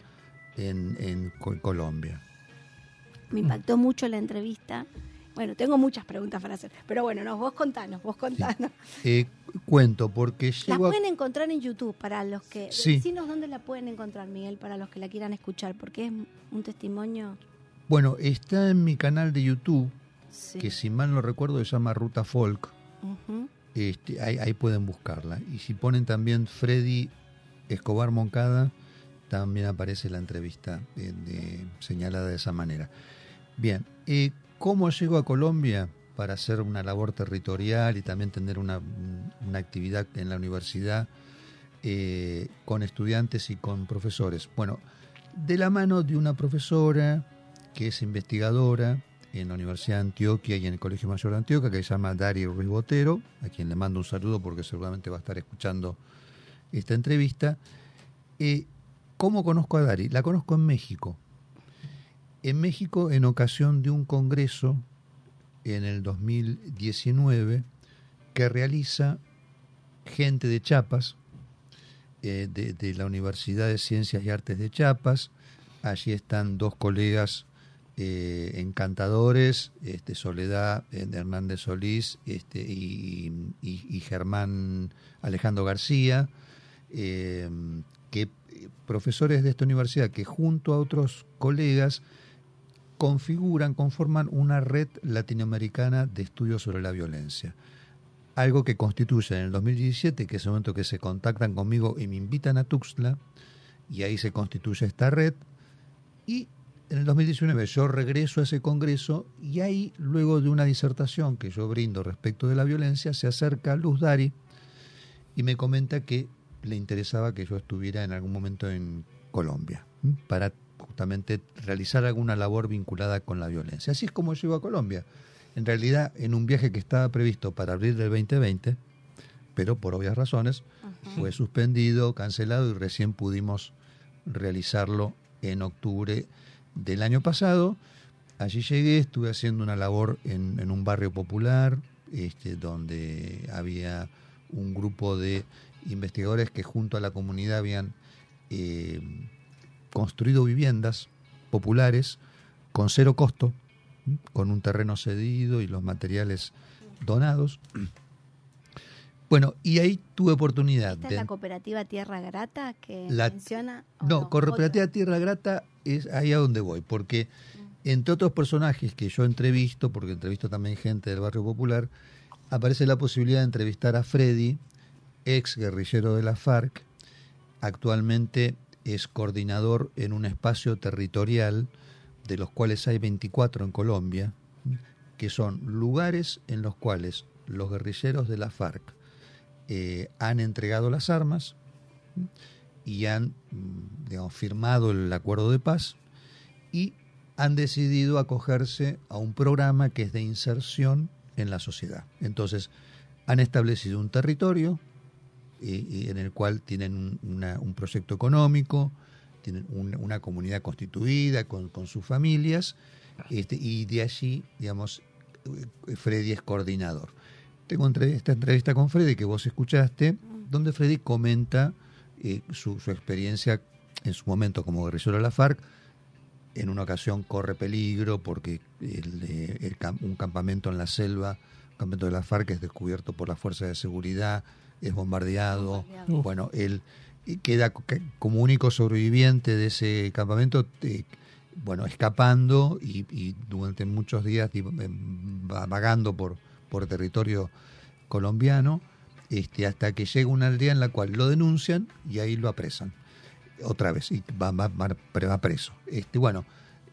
en, en Co- Colombia. Me impactó mucho la entrevista. Bueno, tengo muchas preguntas para hacer, pero bueno, no, vos contanos, vos contanos. Eh, cuento, porque La a- pueden encontrar en YouTube para los que... Sí. Decinos dónde la pueden encontrar, Miguel, para los que la quieran escuchar, porque es un testimonio... Bueno, está en mi canal de YouTube, Sí. que si mal no recuerdo se llama Ruta Folk. Este, ahí, ahí pueden buscarla. Y si ponen también Freddy Escobar Moncada, también aparece la entrevista eh, de- señalada de esa manera. Bien, eh, ¿cómo llego a Colombia para hacer una labor territorial y también tener una, una actividad en la universidad eh, con estudiantes y con profesores? Bueno, de la mano de una profesora que es investigadora en la Universidad de Antioquia y en el Colegio Mayor de Antioquia, que se llama Dari Ruiz Botero, a quien le mando un saludo porque seguramente va a estar escuchando esta entrevista. Eh, ¿Cómo conozco a Dari? La conozco en México. En México, en ocasión de un congreso en el 2019 que realiza gente de Chiapas, eh, de la Universidad de Ciencias y Artes de Chiapas. Allí están dos colegas eh, encantadores, este, Soledad eh, Hernández Solís este, y, Germán Alejandro García, eh, que profesores de esta universidad que junto a otros colegas configuran, conforman una red latinoamericana de estudios sobre la violencia. algo que constituye en el 2017, que es el momento que se contactan conmigo y me invitan a Tuxtla, y ahí se constituye esta red, y en el 2019 yo regreso a ese congreso y ahí, luego de una disertación que yo brindo respecto de la violencia, se acerca Luz Dari y me comenta que le interesaba que yo estuviera en algún momento en Colombia para justamente realizar alguna labor vinculada con la violencia. Así es como llego a Colombia. En realidad, en un viaje que estaba previsto para abril del 2020, pero por obvias razones, fue suspendido, cancelado y recién pudimos realizarlo en octubre del año pasado. Allí llegué, estuve haciendo una labor en, en un barrio popular, este, donde había un grupo de investigadores que junto a la comunidad habían eh, construido viviendas populares con cero costo, con un terreno cedido y los materiales donados. Bueno, y ahí tuve oportunidad ¿Esta es de... la cooperativa Tierra Grata que La- menciona? ¿O No. Cooperativa Tierra Grata es ahí a donde voy, porque entre otros personajes que yo entrevisto, porque entrevisto también gente del barrio popular, aparece la posibilidad de entrevistar a Freddy, ex guerrillero de la FARC, actualmente es coordinador en un espacio territorial, de los cuales hay 24 en Colombia, que son lugares en los cuales los guerrilleros de la FARC eh, han entregado las armas, y han mm, digamos, firmado el acuerdo de paz y han decidido acogerse a un programa que es de inserción en la sociedad. Entonces, han establecido un territorio eh, en el cual tienen un, una- un proyecto económico, tienen un- una comunidad constituida con, con sus familias, este, y de allí, digamos, eh, Freddy es coordinador. Tengo esta entrevista con Freddy que vos escuchaste, donde Freddy comenta eh, su, su experiencia en su momento como guerrillero de la FARC. En una ocasión corre peligro porque el, el cam- un campamento en la selva, un campamento de la FARC es descubierto por las fuerzas de seguridad, es bombardeado. Bombardeado. Bueno, él queda co- que- como único sobreviviente de ese campamento, eh, bueno, escapando y, y durante muchos días em, va- vagando por, por territorio colombiano, este, hasta que llega una aldea en la cual lo denuncian y ahí lo apresan. Otra vez, y va, va- va- pre- va preso. Este, bueno,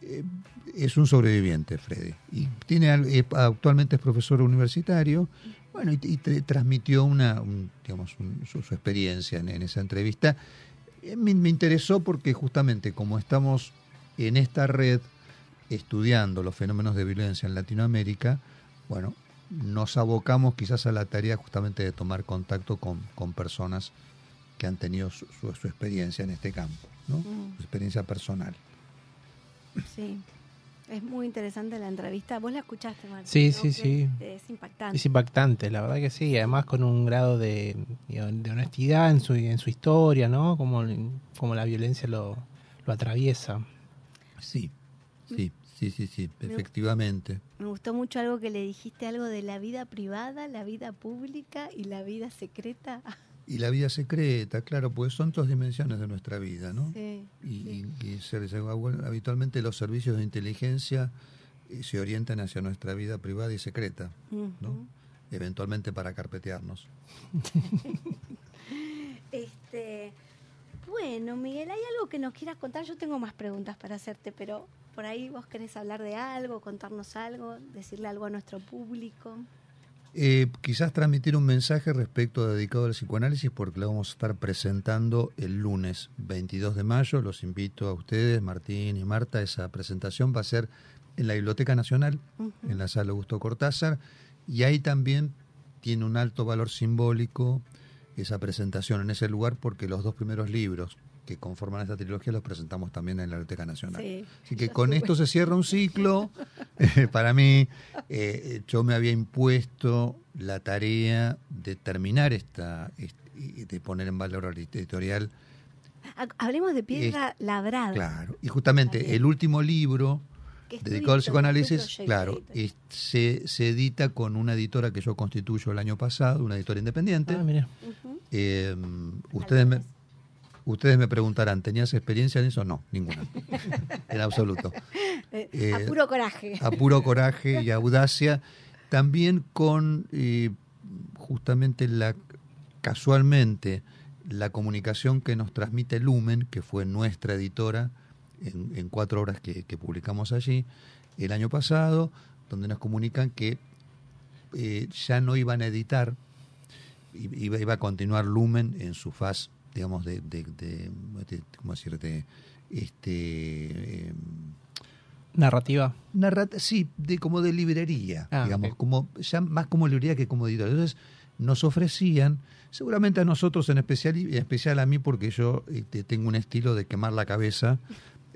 eh, es un sobreviviente, Freddy. Y tiene, eh, actualmente es profesor universitario. Bueno, y, y tra- transmitió una, un, digamos, un- su, su experiencia en, esa entrevista. Eh, me interesó porque justamente como estamos en esta red estudiando los fenómenos de violencia en Latinoamérica, bueno, nos abocamos quizás a la tarea justamente de tomar contacto con, con personas que han tenido su, su- su experiencia en este campo, ¿no? Mm. su experiencia personal. Sí. Es muy interesante la entrevista. ¿Vos la escuchaste, Martín? Sí, ¿no? sí, Que sí. Es impactante. Es impactante, la verdad que sí, y además con un grado de, honestidad en su, en su historia, ¿no? Como, como la violencia lo, lo atraviesa. Sí, sí, sí, sí, sí, Me- efectivamente. Me gustó mucho algo que le dijiste, algo de la vida privada, la vida pública y la vida secreta. [LAUGHS] Y la vida secreta, claro, pues son dos dimensiones de nuestra vida, ¿no? Sí, Y, sí. y- y se- se- bueno, habitualmente los servicios de inteligencia eh, se orientan hacia nuestra vida privada y secreta, ¿no? Eventualmente para carpetearnos. [LAUGHS] Este, bueno, Miguel, ¿hay algo que nos quieras contar? Yo tengo más preguntas para hacerte, pero por ahí vos querés hablar de algo, contarnos algo, decirle algo a nuestro público. Eh, quizás transmitir un mensaje respecto dedicado al psicoanálisis porque lo vamos a estar presentando el lunes 22 de mayo. Los invito a ustedes, Martín y Marta. Esa presentación va a ser en la Biblioteca Nacional, en la sala Augusto Cortázar, y ahí también tiene un alto valor simbólico esa presentación en ese lugar porque los dos primeros libros que conforman esta trilogía los presentamos también en la Biblioteca Nacional. Sí, Así que con estuve. esto se cierra un ciclo. [LAUGHS] Eh, Para mí, eh, yo me había impuesto la tarea de terminar esta, est- y de poner en valor el editorial. Ha- Hablemos de piedra labrada. Claro. Y justamente el último libro dedicado al psicoanálisis, claro, se, se edita con una editora que yo constituyo el año pasado, una editora independiente. Ah, mira. Eh, ustedes me, ustedes me preguntarán, ¿tenías experiencia en eso? No, ninguna. [LAUGHS] en absoluto. Eh, eh, a puro coraje. a puro coraje y audacia, también con, eh, justamente la casualmente la comunicación que nos transmite Lumen, que fue nuestra editora en, en cuatro obras que, que publicamos allí el año pasado, donde nos comunican que eh, ya no iban a editar, iba, iba a continuar Lumen en su faz, digamos, de, de, de- de- ¿cómo decirte? Este, eh, Narrativa. narrat- sí, de, como de librería, Ah, digamos, como, ya más como librería que como editorial. Entonces, nos ofrecían, seguramente a nosotros en especial, y en especial a mí, porque yo este, tengo un estilo de quemar la cabeza,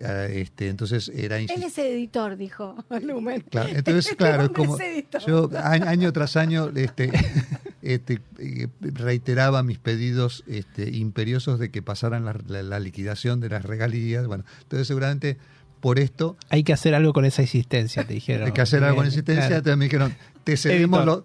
este, entonces era Él es editor, dijo [LAUGHS] Lumen. Claro, entonces, claro, es como es yo año tras año este, [LAUGHS] este, eh, reiteraba mis pedidos este, imperiosos de que pasaran la, la- la liquidación de las regalías. Bueno, entonces seguramente por esto Hay que hacer algo con esa existencia, te dijeron. hay que hacer algo con Bien, existencia. claro. Entonces me dijeron, te cedemos los,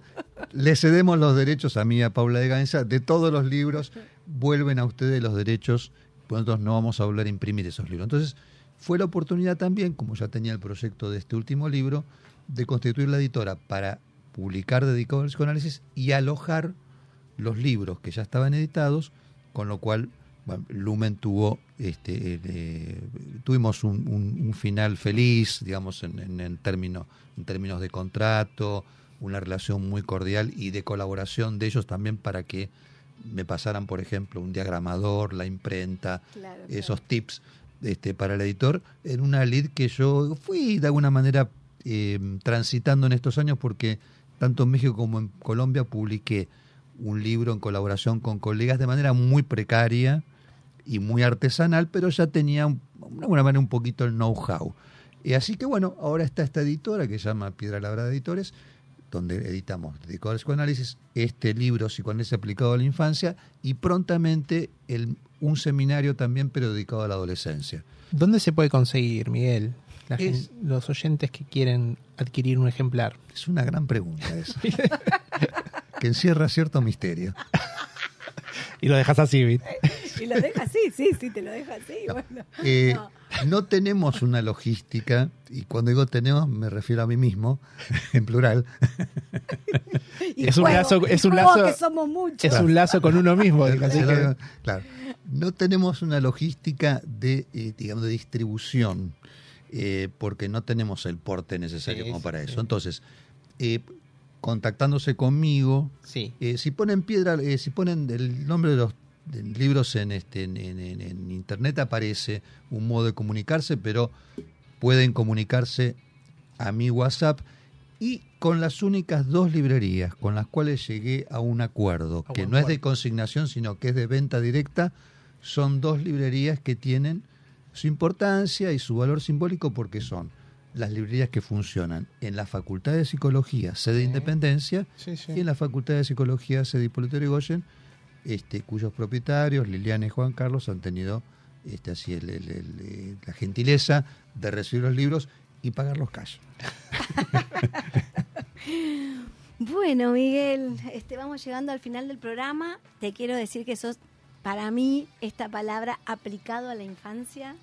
le cedemos los derechos a mí, a Paula de Gainza, de todos los libros, vuelven a ustedes los derechos, nosotros no vamos a volver a imprimir esos libros. Entonces, fue la oportunidad también, como ya tenía el proyecto de este último libro, de constituir la editora para publicar dedicado al psicoanálisis y alojar los libros que ya estaban editados, con lo cual bueno, Lumen tuvo este eh, tuvimos un, un- un final feliz, digamos, en, en, en términos, en términos de contrato, una relación muy cordial y de colaboración de ellos también para que me pasaran, por ejemplo, un diagramador, la imprenta, Claro, esos tips este, para el editor, en una lead que yo fui de alguna manera eh, transitando en estos años porque tanto en México como en Colombia publiqué un libro en colaboración con colegas de manera muy precaria y muy artesanal, pero ya tenía de alguna manera un poquito el know-how. Y así que bueno, ahora está esta editora que se llama Piedra Labrada Editores, donde editamos dedicado al psicoanálisis, este libro Psicoanálisis aplicado a la infancia y prontamente el, un seminario también, pero dedicado a la adolescencia. ¿Dónde se puede conseguir, Miguel? La Es- los oyentes que quieren adquirir un ejemplar. Es una gran pregunta esa, [LAUGHS] [LAUGHS] que encierra cierto misterio. Y lo dejas así, ¿viste? Y lo deja así, sí, sí, te lo deja así. Bueno. Eh, No. No tenemos una logística, y cuando digo tenemos me refiero a mí mismo, [LAUGHS] en plural, [LAUGHS] Y Es un lazo- es un lazo- que somos muchos. Es un lazo con uno mismo. dijo, así que- Claro. No tenemos una logística de, eh, digamos, de distribución, eh, porque no tenemos el porte necesario Sí, como para sí. eso. Entonces, eh, contactándose conmigo, Sí. eh, si ponen piedra, eh, si ponen el nombre de los de libros en, este, en, en- en- en internet aparece un modo de comunicarse, pero pueden comunicarse a mi WhatsApp y con las únicas dos librerías con las cuales llegué a un acuerdo, A que no es de consignación, sino que es de venta directa, son dos librerías que tienen su importancia y su valor simbólico porque son las librerías que funcionan en la Facultad de Psicología, sede Sí. Independencia, Sí, sí. y en la Facultad de Psicología sede Hipólito Yrigoyen, este, cuyos propietarios, Liliana y Juan Carlos, han tenido este, así eh, la gentileza de recibir los libros y pagar los cash. [LAUGHS] Bueno, Miguel, este, vamos llegando al final del programa. Te quiero decir que sos, para mí, esta palabra aplicado a la infancia,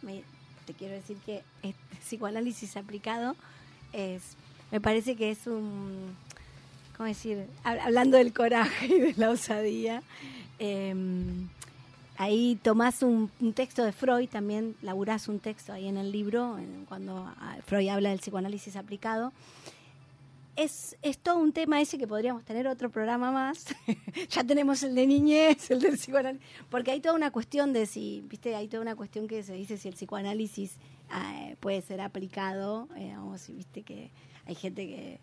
te quiero decir que psicoanálisis aplicado es, me parece que es un, ¿cómo decir? Hab- Hablando del coraje y de la osadía, em, ahí tomás un, un texto de Freud, también laburás un texto ahí en el libro, cuando ah, Freud habla del psicoanálisis aplicado es, es todo un tema ese que podríamos tener otro programa más. [LAUGHS] ya tenemos el de niñez, el del psicoanálisis, porque hay toda una cuestión de si, viste, hay toda una cuestión que se dice si el psicoanálisis eh, puede ser aplicado, eh, vamos, viste que hay gente que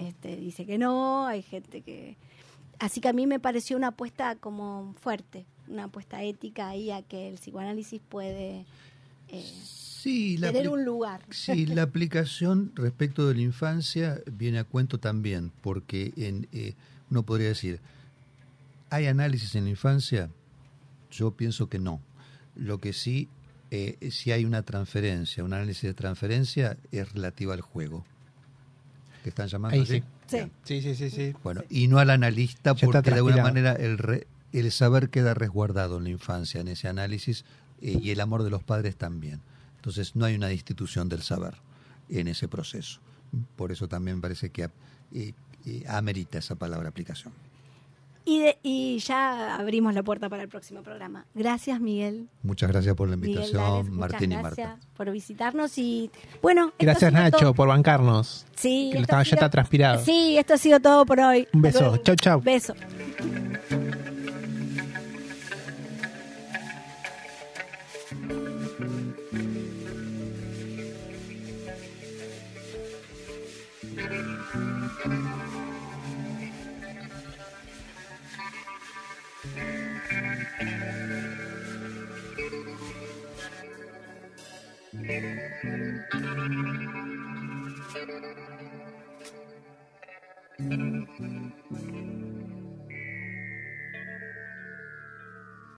este, dice que no, hay gente que... Así que a mí me pareció una apuesta como fuerte, una apuesta ética ahí a que el psicoanálisis puede eh, Sí, la, tener un lugar. sí, la [LAUGHS] aplicación respecto de la infancia viene a cuento también, porque en, eh, uno podría decir, ¿hay análisis en la infancia? Yo pienso que no. Lo que sí, eh, si hay una transferencia, un análisis de transferencia, es relativa al juego. ¿Que están llamando Ahí así? sí. Sí. Sí, sí, sí, sí. Bueno, y no al analista, Ya porque de alguna manera el, re- el saber queda resguardado en la infancia, en ese análisis, eh, y el amor de los padres también. Entonces no hay una destitución del saber en ese proceso. Por eso también parece que eh, eh, amerita esa palabra aplicación. Y, de- y ya abrimos la puerta para el próximo programa. Gracias, Miguel. Muchas gracias por la invitación, Martín y gracias Marta. por visitarnos y bueno. Gracias Nacho todo- por bancarnos. Sí, que lo esto estaba- ya está transpirado. Sí, esto ha sido todo por hoy. Un beso. Chau, chau. Beso.